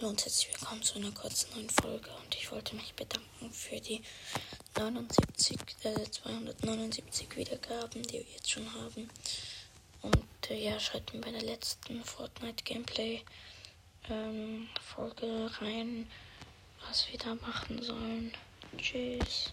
Hallo und herzlich willkommen zu einer kurzen neuen Folge und ich wollte mich bedanken für die 79, äh, 279 Wiedergaben, die wir jetzt schon haben. Und äh, ja, schreibt mir bei der letzten Fortnite Gameplay ähm, Folge rein, was wir da machen sollen. Tschüss.